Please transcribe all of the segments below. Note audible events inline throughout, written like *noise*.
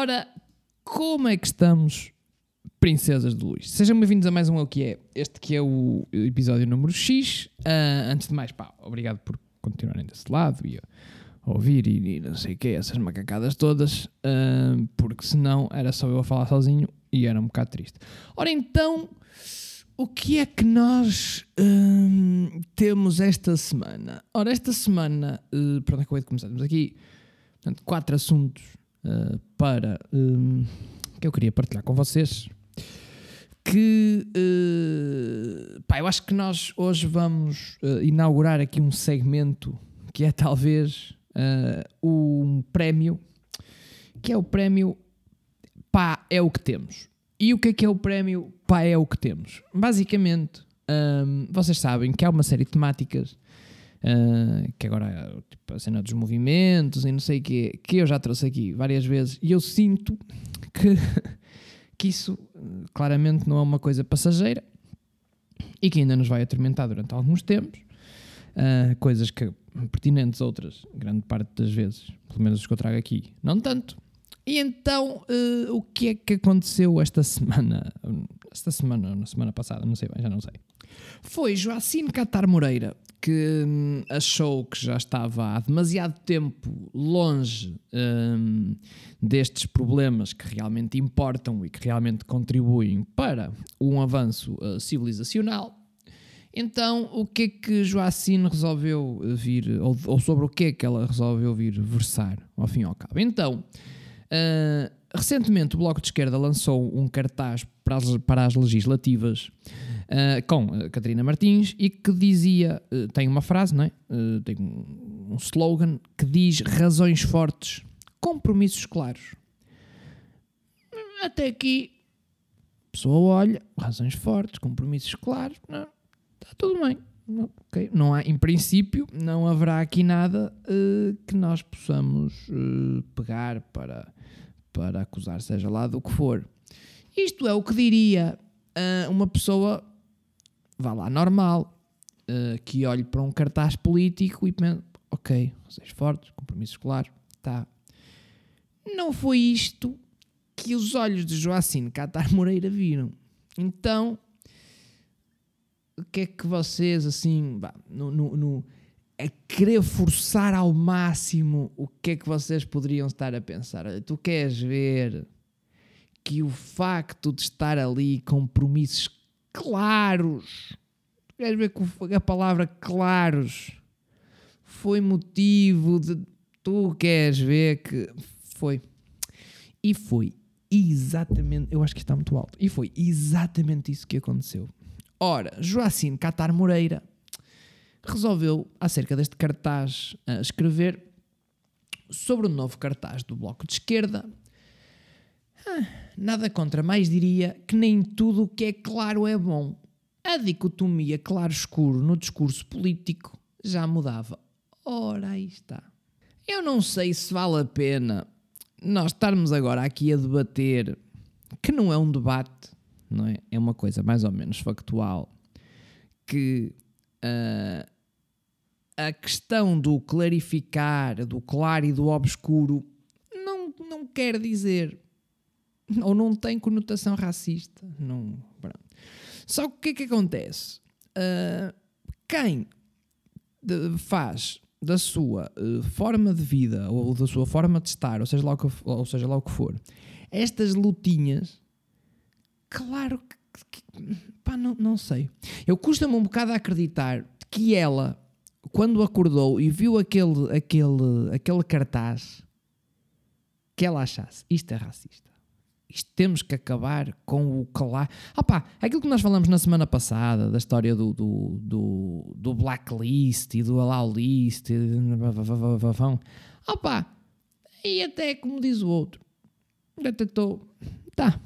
Ora, como é que estamos, princesas de luz? Sejam bem-vindos a mais um É o que é. Este que é o episódio número X. Ah, antes de mais, pá, obrigado por continuarem desse lado e a ouvir e, e não sei o que, essas macacadas todas, ah, porque senão era só eu a falar sozinho e era um bocado triste. Ora então, o que é que nós hum, temos esta semana? Ora, esta semana, uh, pronto, acabei de começar, temos aqui portanto, quatro assuntos uh, para hum, que eu queria partilhar com vocês. Que uh, pá, eu acho que nós hoje vamos uh, inaugurar aqui um segmento que é talvez um prémio, que é o prémio pá, é o que temos. E o que é que é o prémio pá, é o que temos? Basicamente, hum, vocês sabem que há uma série de temáticas Uh, que agora tipo, a cena dos movimentos e não sei o quê, que eu já trouxe aqui várias vezes, e eu sinto que, *laughs* que isso uh, claramente não é uma coisa passageira e que ainda nos vai atormentar durante alguns tempos. Uh, coisas que pertinentes, outras, grande parte das vezes, pelo menos os que eu trago aqui, não tanto. E então, o que é que aconteceu esta semana? Esta semana, na semana passada, não sei bem, já não sei. Foi Joacine Catar Moreira que hum, achou que já estava há demasiado tempo longe hum, destes problemas que realmente importam e que realmente contribuem para um avanço uh, civilizacional. Então, o que é que Joacine resolveu vir, ou, ou, sobre o que é que ela resolveu vir versar, ao fim e ao cabo? Então, uh, recentemente o Bloco de Esquerda lançou um cartaz para as, para as legislativas uh, com a Catarina Martins e que dizia, uh, tem uma frase, não é? Tem um, slogan que diz razões fortes, compromissos claros. Até aqui, a pessoa olha, razões fortes, compromissos claros, não, está tudo bem. Não, okay. não há, em princípio, não haverá aqui nada que nós possamos pegar para, para acusar, seja lá do que for. Isto é o que diria uma pessoa vá lá, normal, uh, que olhe para um cartaz político e pense, ok, vocês fortes, compromissos claros, tá. Não foi isto que os olhos de Joacine Catar Moreira viram. Então, o que é que vocês, assim, bah, no, no, no, a querer forçar ao máximo, o que é que vocês poderiam estar a pensar? Tu queres ver que o facto de estar ali compromissos claros. Queres ver que a palavra claros foi motivo de. Tu queres ver que foi. E foi exatamente. Eu acho que está muito alto. E foi exatamente isso que aconteceu. Ora, Joacine Catar Moreira resolveu, acerca deste cartaz, escrever sobre o novo cartaz do Bloco de Esquerda. Ah, Nada contra, mais diria que nem tudo o que é claro é bom. A dicotomia claro-escuro no discurso político já mudava. Ora, aí está. Eu não sei se vale a pena nós estarmos agora aqui a debater, que não é um debate, não é? É uma coisa mais ou menos factual, que uh, a questão do clarificar, do claro e do obscuro, não, não quer dizer *laughs* ou não tem conotação racista. Não, Só que o que é que acontece? Uh, quem de, faz da sua uh, forma de vida ou da sua forma de estar, ou seja lá o que, ou seja lá o que for, estas lutinhas, claro que, que pá, não, não sei. Eu custa-me um bocado a acreditar que ela, quando acordou e viu aquele, aquele, aquele cartaz, que ela achasse isto é racista isto temos que acabar com o claro. Opa, aquilo que nós falamos na semana passada, da história do, do, do, do blacklist e do allow list, opa, e até como diz o outro, até estou, tá,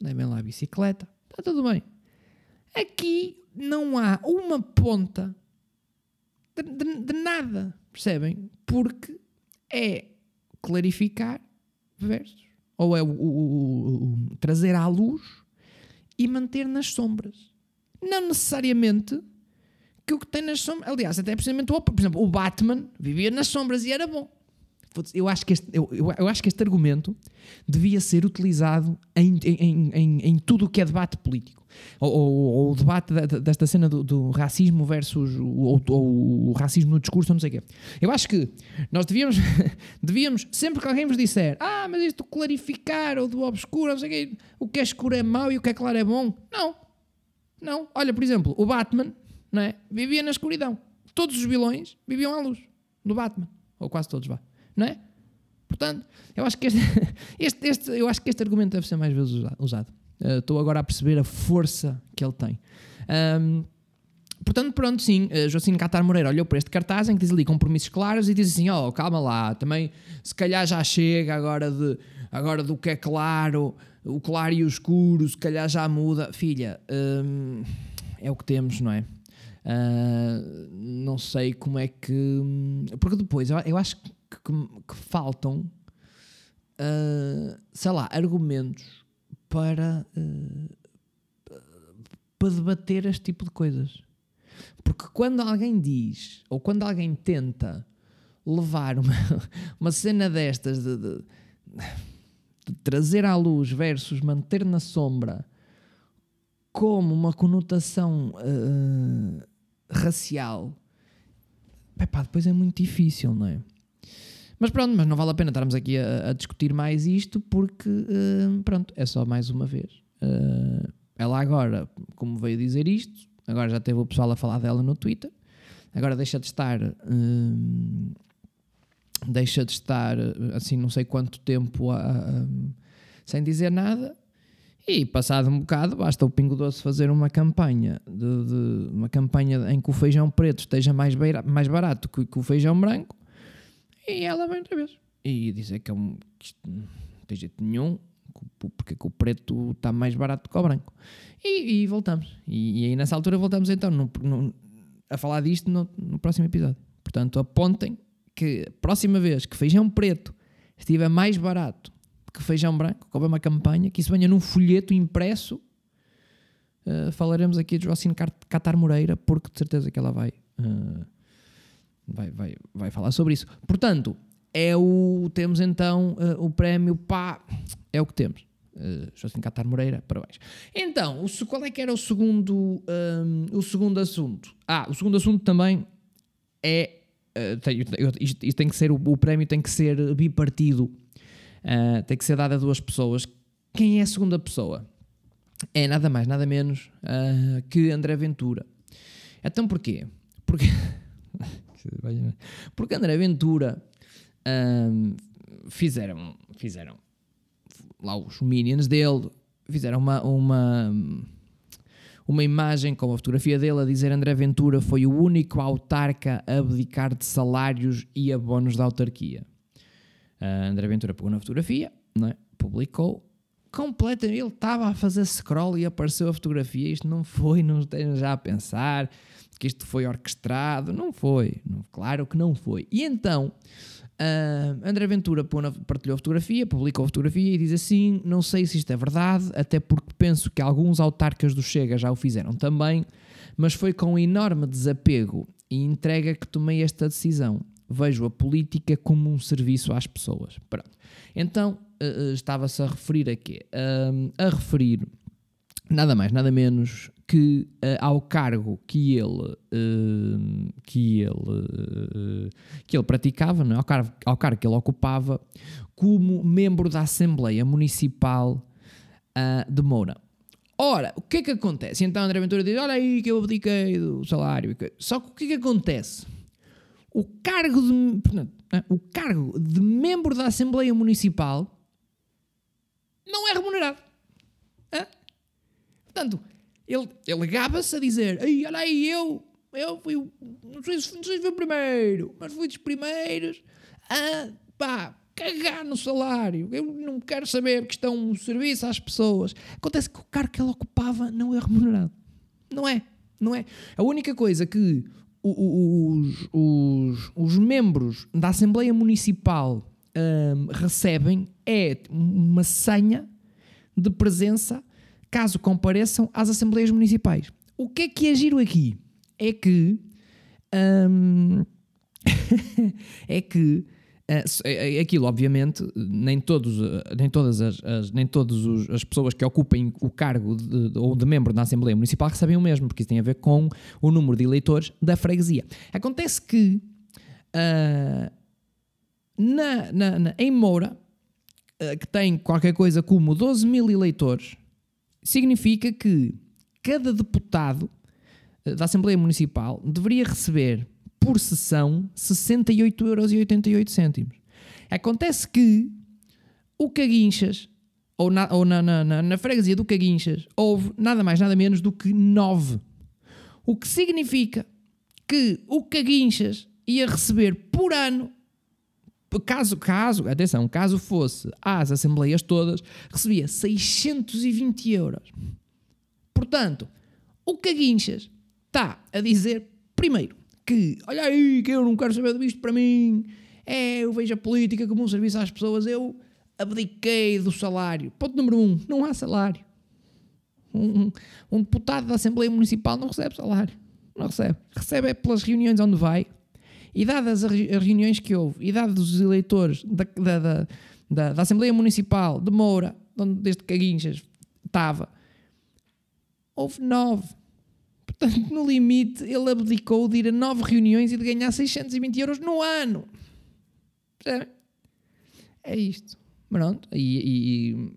levem lá a bicicleta, está tudo bem. Aqui não há uma ponta de, de, de nada, percebem? Porque é clarificar versos ou é o, o, o, trazer à luz e manter nas sombras. Não necessariamente que o que tem nas sombras. Aliás, até precisamente o Por exemplo, o Batman vivia nas sombras e era bom. Eu acho que este, eu, eu acho que este argumento devia ser utilizado em, em, em, em tudo o que é debate político. Ou, ou, o debate desta cena do, do racismo versus o, ou, o racismo no discurso, não sei o quê. Eu acho que nós devíamos, *laughs* devíamos, sempre que alguém vos disser ah, mas isto clarificar ou do obscuro, não sei o quê, o que é escuro é mau e o que é claro é bom. Não. Não. Olha, por exemplo, o Batman não é? vivia na escuridão. Todos os vilões viviam à luz do Batman. Ou quase todos, vá não é? Portanto, eu acho que este, *laughs* este, este, eu acho que este argumento deve ser mais vezes usado. Uh, estou agora a perceber a força que ele tem. Um, portanto, pronto, sim, uh, Jocino Catar Moreira olhou para este cartaz em que diz ali compromissos claros e diz assim: oh, calma lá, também se calhar já chega agora, de, agora do que é claro, o claro e o escuro, se calhar já muda. Filha, é o que temos, não é? Uh, não sei como é que. Porque depois eu, eu acho que que, que faltam, uh, sei lá, argumentos para, uh, para debater este tipo de coisas. Porque quando alguém diz, ou quando alguém tenta levar uma, *laughs* uma cena destas de, de, de trazer à luz versus manter na sombra como uma conotação uh, racial, epá, depois é muito difícil, não é? Mas pronto, mas não vale a pena estarmos aqui a, a discutir mais isto porque, uh, pronto, é só mais uma vez. Uh, ela agora, como veio dizer isto, agora já teve o pessoal a falar dela no Twitter, agora deixa de estar. Uh, deixa de estar assim não sei quanto tempo a, a, sem dizer nada e passado um bocado basta o Pingo Doce fazer uma campanha de, de uma campanha em que o feijão preto esteja mais, beira, mais barato que, que o feijão branco e ela vem outra vez. E dizer que, é um, que isto não tem jeito nenhum, porque que o preto está mais barato que o branco. E, e voltamos. E, e, aí nessa altura voltamos então no, no, a falar disto no, no, próximo episódio. Portanto, apontem que a próxima vez que feijão preto estiver mais barato que feijão branco, que houver uma campanha, que isso venha num folheto impresso, uh, falaremos aqui de Jocine Catar Moreira, porque de certeza que ela vai. Uh, vai, vai, vai falar sobre isso. Portanto, é o, temos então uh, o prémio pá, é o que temos. Uh, Catar Moreira, parabéns. Então, o, qual é que era o segundo, um, ehm, o segundo assunto? Ah, o segundo assunto também é, uh, tem, isto, isto, tem que ser, o, o, prémio tem que ser bipartido, uh, tem que ser dado a duas pessoas. Quem é a segunda pessoa? É nada mais, nada menos que André Ventura. Então porquê? Porque *laughs* porque André Ventura um, fizeram, fizeram lá os minions dele, fizeram uma, uma, uma imagem com a fotografia dele a dizer André Ventura foi o único autarca a abdicar de salários e abonos da autarquia. Uh, André Ventura pegou na fotografia, é? publicou, completamente, ele estava a fazer scroll e apareceu a fotografia, isto não foi, não estejam já a pensar, que isto foi orquestrado. Não foi. Não, claro que não foi. E então, uh, André Ventura partilhou a fotografia, publicou a fotografia e diz assim: Não sei se isto é verdade, até porque penso que alguns autarcas do Chega já o fizeram também, mas foi com enorme desapego e entrega que tomei esta decisão. Vejo a política como um serviço às pessoas. Pronto. Então, uh, estava-se a referir a quê? Uh, a referir nada mais, nada menos que uh, ao cargo que ele, uh, que ele, uh, que ele praticava, não é? ao, cargo, ao cargo que ele ocupava, como membro da Assembleia Municipal de Moura. Ora, o que é que acontece? Então André Ventura diz: Olha aí que eu abdiquei do salário. Só que o que é que acontece? O cargo de, o cargo de membro da Assembleia Municipal não é remunerado. Portanto, ele, ele gaba-se a dizer: Ei, olha aí, eu, eu fui, não sei, não sei se fui o primeiro, mas fui dos primeiros a, pá, cagar no salário. Eu não quero saber que estão um serviço às pessoas. Acontece que o cargo que ele ocupava não é remunerado. Não é, não é. A única coisa que os, os, os membros da Assembleia Municipal um, recebem é uma senha de presença caso compareçam às Assembleias Municipais. O que é que é giro aqui? É que. Hum, *laughs* é que Uh, aquilo, obviamente, nem, todos, nem todas, as, as nem todas os, as pessoas que ocupem o cargo de, de, ou de membro da Assembleia Municipal recebem o mesmo, porque isso tem a ver com o número de eleitores da freguesia. Acontece que uh, na, na, na, em Moura, uh, que tem qualquer coisa como 12 mil eleitores, significa que cada deputado da Assembleia Municipal deveria receber por sessão 68,88€. Acontece que o Caguinchas, ou, na, ou na, na, na, freguesia do Caguinchas, houve nada mais, nada menos do que 9. O que significa que o Caguinchas ia receber por ano, caso, caso, atenção, caso fosse às assembleias todas, recebia 620 euros. Portanto, o Caguinchas está a dizer, primeiro, que, olha aí, que eu não quero saber disto para mim, é, eu vejo a política como um serviço às pessoas, eu abdiquei do salário. Ponto número um, não há salário. Um, um, deputado da Assembleia Municipal não recebe salário. Não recebe. Recebe é pelas reuniões onde vai. E dadas as reuniões que houve, e dados os eleitores da, da, da, da, Assembleia Municipal de Moura, onde desde Caguinchas estava, houve nove. Portanto, no limite, ele abdicou de ir a nove reuniões e de ganhar 620 euros no ano. É isto. Pronto. E, e,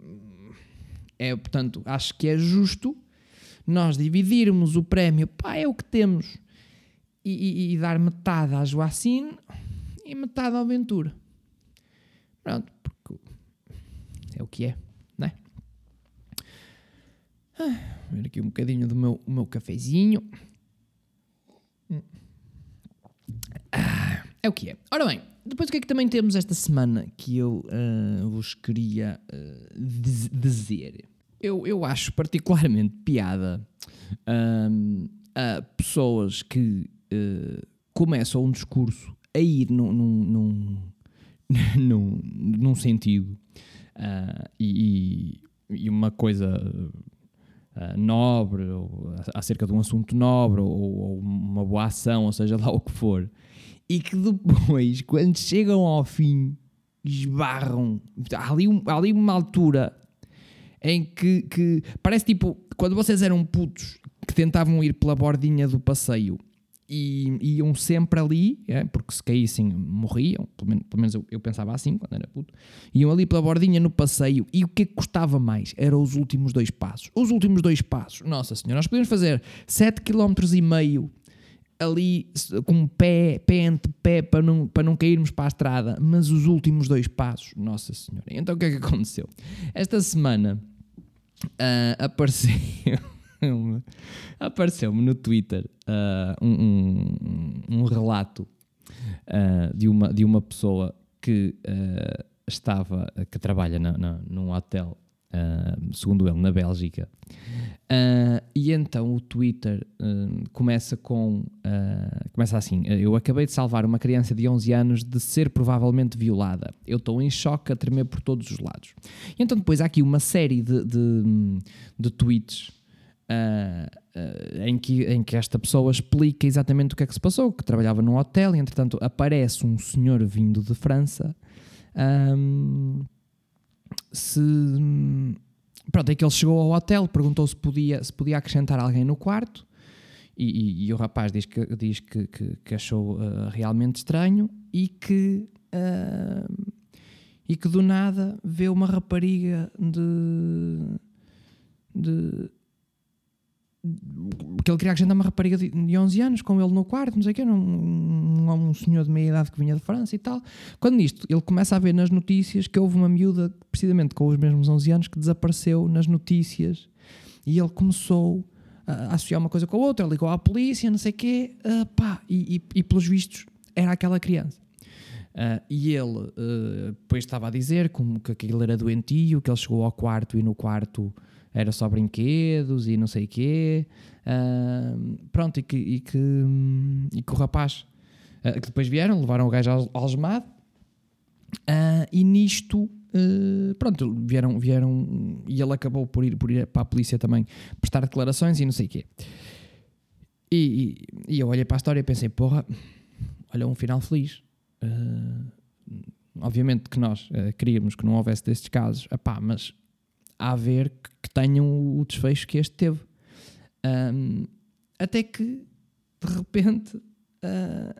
é, portanto, acho que é justo nós dividirmos o prémio, pá, é o que temos, e, e, e dar metade à Joacine e metade ao Ventura. Pronto, porque é o que é, não é? Ah ver aqui um bocadinho do meu, meu cafezinho. Ah, é o que é. Ora bem, depois o que é que também temos esta semana que eu uh, vos queria uh, dizer? Eu, eu acho particularmente piada uh, a pessoas que uh, começam um discurso a ir num, num, num, *laughs* num, sentido e, e uma coisa uh, nobre, ou acerca de um assunto nobre, ou, ou, uma boa ação, ou seja lá o que for, e que depois, *laughs* quando chegam ao fim, esbarram. Há ali, há ali uma altura em que, que parece tipo quando vocês eram putos que tentavam ir pela bordinha do passeio e iam sempre ali, é, porque se caíssem morriam, pelo menos, pelo menos eu, eu, pensava assim quando era puto, iam ali pela bordinha no passeio e o que é que custava mais? Eram os últimos dois passos. Os últimos dois passos, nossa senhora, nós podíamos fazer 7 km e meio ali com pé, pé entre pé para não, para não cairmos para a estrada, mas os últimos dois passos, nossa senhora. Então o que é que aconteceu? Esta semana uh, *laughs* apareceu apareceu-me no Twitter uh, um, um, um, relato uh, de, uma, de uma pessoa que uh, estava, que trabalha na, na, num hotel, segundo ele, na Bélgica. e então o Twitter começa com começa assim: Eu acabei de salvar uma criança de 11 anos de ser provavelmente violada. Eu estou em choque a tremer por todos os lados. E então depois há aqui uma série de, de, de tweets uh, em, que, em que esta pessoa explica exatamente o que é que se passou, que trabalhava num hotel e entretanto aparece um senhor vindo de França. Um, se pronto, é que ele chegou ao hotel, perguntou se podia, se podia acrescentar alguém no quarto e, e, e o rapaz diz que, diz que, que, que achou uh, realmente estranho e que uh, e que do nada vê uma rapariga de, de que ele queria acrescentar uma rapariga de 11 anos com ele no quarto, não sei o quê, um, um, um senhor de meia idade que vinha de França e tal. Quando nisto, ele começa a ver nas notícias que houve uma miúda, precisamente com os mesmos 11 anos, que desapareceu nas notícias e ele começou a associar uma coisa com a outra, ligou à polícia, não sei o quê, uh, pá, e, e, e, pelos vistos era aquela criança. Uh, e ele uh, depois estava a dizer como que aquilo era doentio, que ele chegou ao quarto e no quarto era só brinquedos e não sei o quê. Uh, pronto, e que, e, que, e que o rapaz, uh, que depois vieram, levaram o gajo algemado, uh, e nisto, pronto, vieram, vieram, e ele acabou por ir, por ir para a polícia também prestar declarações e não sei o quê. E, e, e, eu olhei para a história e pensei, porra, olha, um final feliz. obviamente que nós uh, queríamos que não houvesse destes casos, epá, mas a ver que, que tenham o desfecho que este teve. Um, até que, de repente. Uh...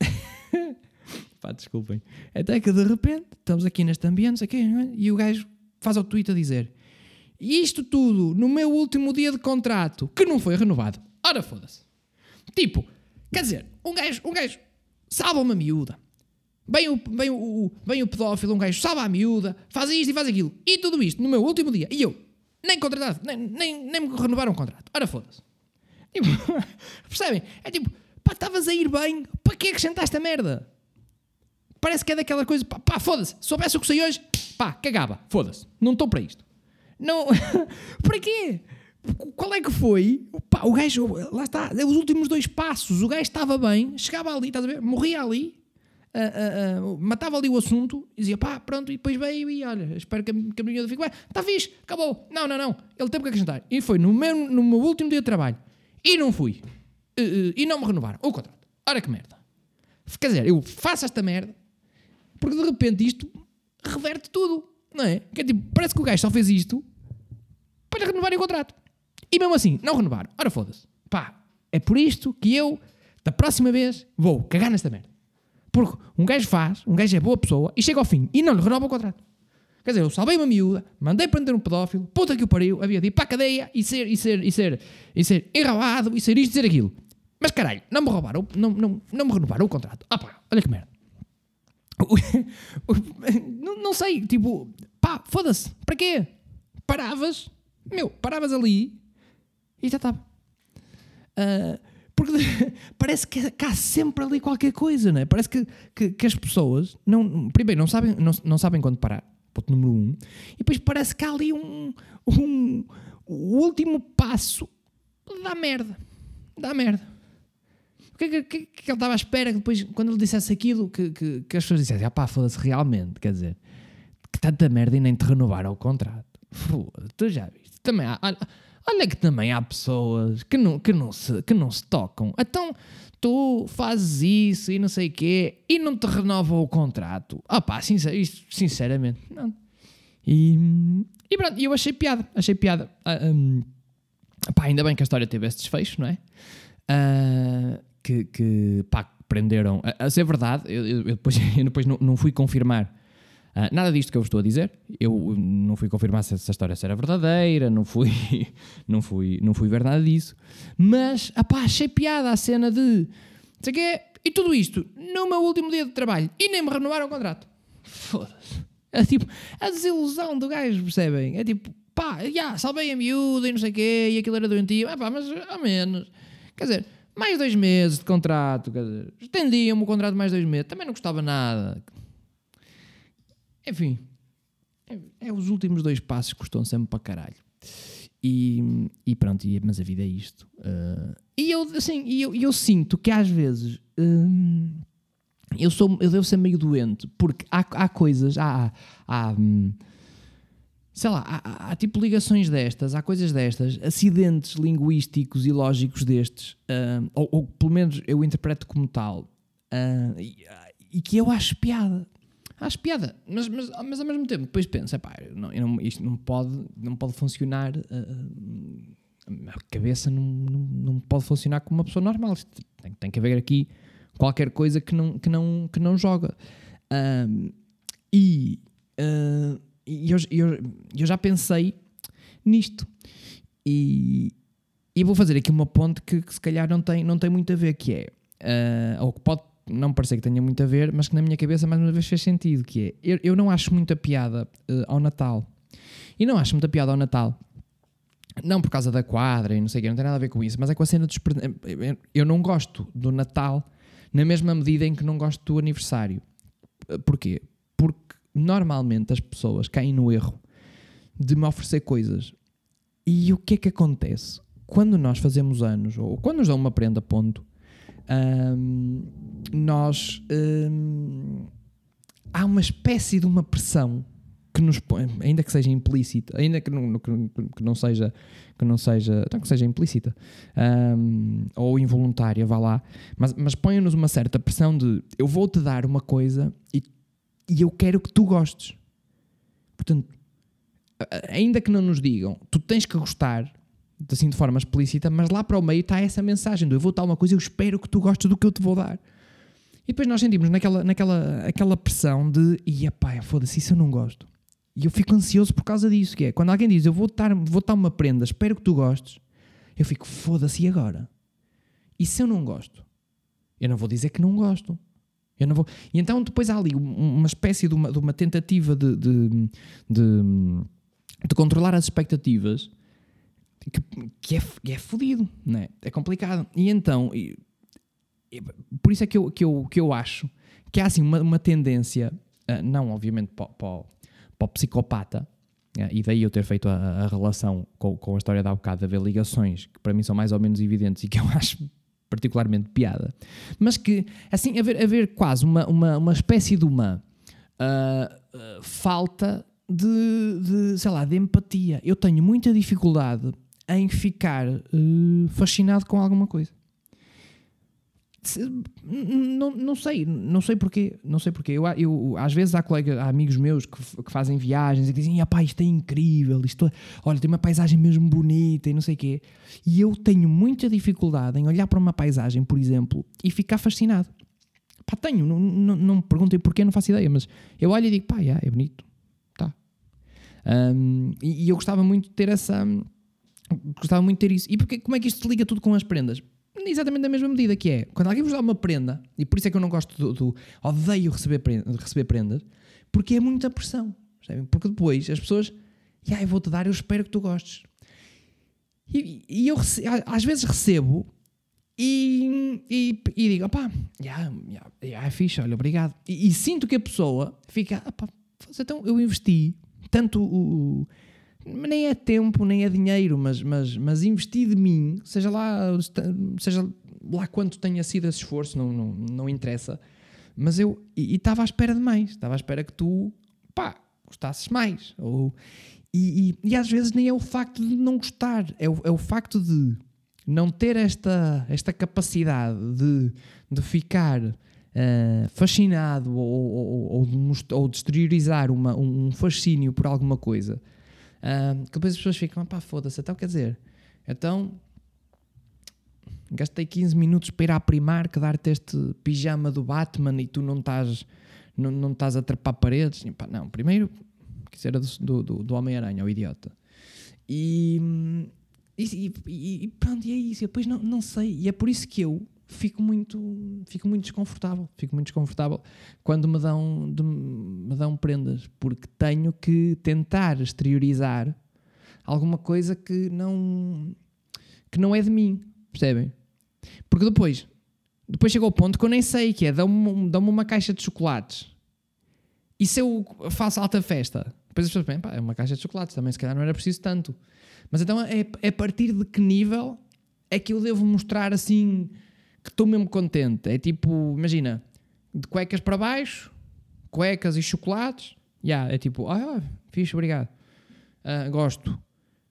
*laughs* Pá, desculpem. Até que de repente estamos aqui neste ambiente aqui, é? e o gajo faz ao tweet a dizer: Isto tudo no meu último dia de contrato, que não foi renovado. Ora foda-se. Tipo, quer dizer, um gajo, um gajo salva uma miúda. Vem o, vem, o, vem o pedófilo, um gajo salva a miúda, faz isto e faz aquilo. E tudo isto no meu último dia. E eu, nem contratado, nem, nem, nem me renovaram o contrato. Ora foda-se. *laughs* Tipo, percebem? É tipo, pá, estavas a ir bem, para que acrescentaste a merda? Parece que é daquela coisa, pá, pá foda-se, soubesse o que sei hoje, pá, cagava, foda-se, não estou para isto. Não, *laughs* para quê? Qual é que foi? Pá, o gajo, lá está, os últimos dois passos, o gajo estava bem, chegava ali, estás a ver, morria ali, uh, uh, uh, matava ali o assunto e dizia pá, pronto, e depois veio e olha, espero que a, que a minha fique bem, está fixe, acabou. Não, não, não, ele teve que acrescentar. E foi no meu, no meu último dia de trabalho. E não fui. e não me renovaram o contrato. Ora que merda. Quer dizer, eu faço esta merda porque de repente isto reverte tudo, não é? Que é tipo, parece que o gajo só fez isto para renovar o contrato. E mesmo assim, não renovaram. Ora foda-se. Pá, é por isto que eu, da próxima vez, vou cagar nesta merda. Porque um gajo faz, um gajo é boa pessoa e chega ao fim e não lhe renova o contrato. Quer dizer, eu salvei uma miúda, mandei prender um pedófilo, puta que o pariu, havia de ir para a cadeia e ser, e ser, e ser, e ser enrabado e ser isto e ser aquilo. Mas caralho, não me roubaram, não, não, não me renovaram o contrato. Ah pá, olha que merda. *laughs* não, não sei, tipo, pá, foda-se, para quê? Paravas, meu, paravas ali e já estava. Uh, porque *laughs* parece que, há sempre ali qualquer coisa, não é? Parece que, que, que, as pessoas, não, primeiro, não sabem, não, não sabem quando parar, ponto número um, e depois parece que há ali um, um o último passo dá merda, dá merda. O que, é que, que, que ele estava à espera que depois, quando ele dissesse aquilo, que, que, que as pessoas dissessem, ah pá, foda-se realmente, quer dizer, que tanta merda e nem te renovaram o contrato. Foda-se, tu já viste. Também há, olha, olha, que também há pessoas que não, que, não se, que não se tocam. Então, tu fazes isso e não sei o quê e não te renovam o contrato. Ah pá, sincer, isto, sinceramente, não. E, e pronto, eu achei piada, achei piada. Ah, um, pá, ainda bem que a história teve esse desfecho, não é? Uh, que, que pá, prenderam. A, a ser verdade, eu, eu depois, *laughs* eu depois não, não fui confirmar Uh, nada disto que eu vos estou a dizer, eu não fui confirmar se essa história era verdadeira, não fui, *laughs* não fui, não fui ver nada disso, mas apá, achei piada a cena de sei que e tudo isto no meu último dia de trabalho e nem me renovaram o contrato. Foda-se. É tipo a desilusão do gajo, percebem? É tipo, pá, já, salvei a miúda e não sei o quê, e aquilo era doentio, ah, pá, mas ao menos. Quer dizer, mais dois meses de contrato, quer dizer, estendiam-me o contrato mais dois meses, também não custava nada. Enfim, é, é os últimos dois passos que custam sempre para caralho. E, e pronto, e, mas a vida é isto. Uh, e eu, assim, eu, eu sinto que às vezes hum, eu, sou, eu devo ser meio doente, porque há, há coisas, há, há, hum, sei lá, há, há, tipo ligações destas, há coisas destas, acidentes linguísticos e lógicos destes, uh, ou, ou, pelo menos eu interpreto como tal, uh, e, e, que eu acho piada. Acho piada, mas, mas, mas ao mesmo tempo depois penso, pá, não, não, isto não pode, não pode funcionar, uh, a cabeça não, não, não, pode funcionar como uma pessoa normal, tem, tem que haver aqui qualquer coisa que não, que não, que não joga. e e eu, eu, eu já pensei nisto. E, e vou fazer aqui uma ponte que, que, se calhar não tem, não tem muito a ver, que é, uh, ou que pode não parecer que tenha muito a ver, mas que na minha cabeça mais uma vez fez sentido, que é, eu, eu não acho muita piada uh, ao Natal. E não acho muita piada ao Natal. Não por causa da quadra e não sei o que, não tem nada a ver com isso, mas é com a cena dos... Eu não gosto do Natal na mesma medida em que não gosto do aniversário. Porquê? Porque normalmente as pessoas caem no erro de me oferecer coisas. E o que é que acontece? Quando nós fazemos anos, ou quando nos dão uma prenda, ponto, hum, nós. Hum, há uma espécie de uma pressão que nos põe, ainda que seja implícita, ainda que não, que, não seja que não seja, não que seja implícita um, ou involuntária, vá lá, mas, mas põe-nos uma certa pressão de eu vou-te dar uma coisa e e eu quero que tu gostes. Portanto, ainda que não nos digam, tu tens que gostar, assim de forma explícita, mas lá para o meio está essa mensagem do eu vou dar uma coisa, eu espero que tu gostes do que eu te vou dar. E depois nós sentimos naquela, naquela aquela pressão de, ia pá, foda-se, isso eu não gosto. E eu fico ansioso por causa disso, que é, quando alguém diz, eu vou dar, vou dar uma prenda, espero que tu gostes, eu fico, foda-se, e agora? E se eu não gosto? Eu não vou dizer que não gosto. Eu não vou... E então depois há ali uma espécie de uma, de uma tentativa de, de, de, de, controlar as expectativas que, que é, que é fodido, não é? Complicado. E então, e, e, por isso é que eu, que, eu, que eu acho que há assim uma, uma tendência, uh, não obviamente para, para, o psicopata, uh, e daí eu ter feito a, a relação com, com, a história da bocado, de haver ligações que para mim são mais ou menos evidentes e que eu *laughs* acho particularmente piada, mas que, assim, haver, haver quase uma, uma, uma espécie de uma uh, falta de, de, sei lá, de empatia. Eu tenho muita dificuldade em ficar uh, fascinado com alguma coisa. Não, não sei, não sei porquê, não sei porquê. Eu, eu, às vezes há colegas, há amigos meus que, que fazem viagens e dizem, pá, isto é incrível, isto, é, olha, tem uma paisagem mesmo bonita e não sei o quê. E eu tenho muita dificuldade em olhar para uma paisagem, por exemplo, e ficar fascinado. Pá, tenho, não, não, não me perguntem porquê, não faço ideia, mas eu olho e digo, pá, yeah, é bonito, tá. Um, e, e, eu gostava muito de ter essa, gostava muito de ter isso. E porque, como é que isto se liga tudo com as prendas? exatamente da mesma medida que é quando alguém vos dá uma prenda, e por isso é que eu não gosto do, do odeio receber, prenda, receber prendas, porque é muita pressão? Porque depois as pessoas, ah, eu vou-te dar, eu espero que tu gostes. E, e eu às vezes recebo e, e, e digo, opá, yeah, yeah, yeah, é fixe, olha, obrigado. E, e, sinto que a pessoa fica, opá, então eu investi tanto o, nem é tempo, nem é dinheiro, mas, mas, mas investir de mim, seja lá, seja lá quanto tenha sido esse esforço, não, não, não interessa. Mas eu estava à espera de mais, estava à espera que tu, pá, gostasses mais. Ou, e, e, e, às vezes nem é o facto de não gostar, é o, é o facto de não ter esta, esta capacidade de, de ficar uh, fascinado ou, ou, ou, de, ou de exteriorizar uma, um fascínio por alguma coisa Que depois as pessoas ficam, pá, foda-se, então quer dizer, então gastei 15 minutos para ir à Primark dar-te este pijama do Batman e tu não estás, não, não estás a trepar paredes. E, pá, não, primeiro, que era do, do, do Homem-Aranha, o idiota. E, e, e, e, pronto, e é isso. E depois não, não sei. E é por isso que eu fico muito, fico muito desconfortável. Fico muito desconfortável quando me dão, de, me dão prendas, porque tenho que tentar exteriorizar alguma coisa que não, que não é de mim, percebem? Porque depois, depois chega ao ponto que eu nem sei que é, dão-me dão uma caixa de chocolates. E se eu faço alta festa? Depois as pessoas pensam, é uma caixa de chocolates, também se calhar não era preciso tanto. Mas então é, é a partir de que nível é que eu devo mostrar assim que estou mesmo contente. É tipo, imagina, de cuecas para baixo, cuecas e chocolates. Yeah, é tipo, ah, ah fixe, obrigado. Uh, gosto.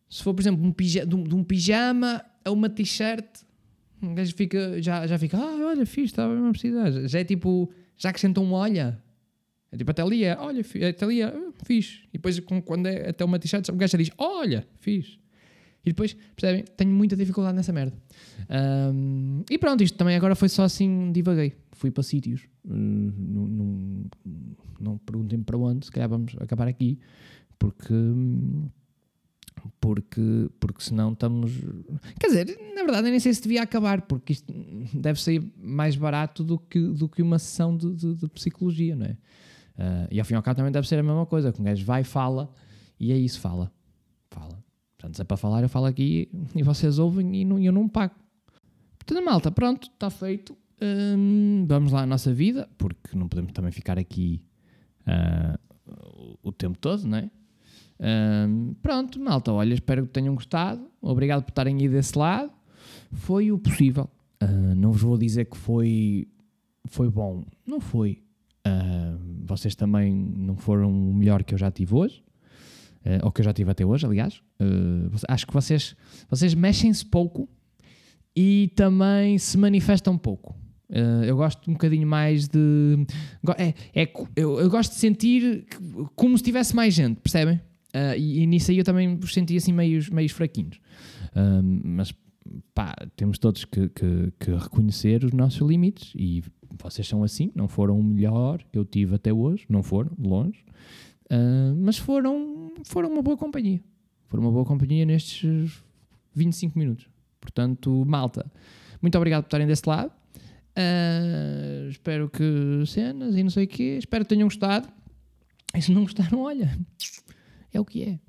Se for, por exemplo, um de, um, pijama a uma t-shirt, um gajo fica, já, já fica, ah, olha, fixe, estava mesmo a precisar. Já é tipo, já acrescentam um olha. É tipo, até ali é, olha, até ali é, fixe. E depois, quando é até uma t-shirt, o gajo já diz, olha, fixe. E depois, percebem? Tenho muita dificuldade nessa merda. Um, e pronto, isto também agora foi só assim, divaguei. Fui para sítios. Uh, não, não, não perguntem para onde, se calhar vamos acabar aqui, porque. Porque, porque senão estamos. Quer dizer, na verdade, eu nem sei se devia acabar, porque isto deve ser mais barato do que, do que uma sessão de, de, de psicologia, não é? Uh, e ao fim e ao cabo também deve ser a mesma coisa, que um gajo vai, fala, e é isso, fala. Fala. Portanto, se é para falar, eu falo aqui e vocês ouvem e não, eu não pago. Portanto, malta, pronto, está feito. Hum, vamos lá à nossa vida, porque não podemos também ficar aqui uh, o tempo todo, não é? Hum, pronto, malta, olha, espero que tenham gostado. Obrigado por estarem aí desse lado. Foi o possível. Uh, não vos vou dizer que foi, foi bom. Não foi. Uh, vocês também não foram o melhor que eu já tive hoje uh, ou que eu já tive até hoje, aliás. Uh, acho que vocês, vocês mexem-se pouco e também se manifestam pouco. Uh, eu gosto um bocadinho mais de. É, é, eu, eu gosto de sentir como se tivesse mais gente, percebem? Uh, e, e, nisso aí eu também os senti assim meios, meios fraquinhos. Uh, mas pá, temos todos que, que, que, reconhecer os nossos limites e vocês são assim, não foram o melhor que eu tive até hoje, não foram, longe, mas foram, foram uma boa companhia. Foram uma boa companhia nestes 25 minutos. Portanto, malta, muito obrigado por estarem desse lado. Uh, espero que cenas e não sei o quê. Espero que tenham gostado. E se não gostaram, olha, é o que é.